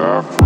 Jeff.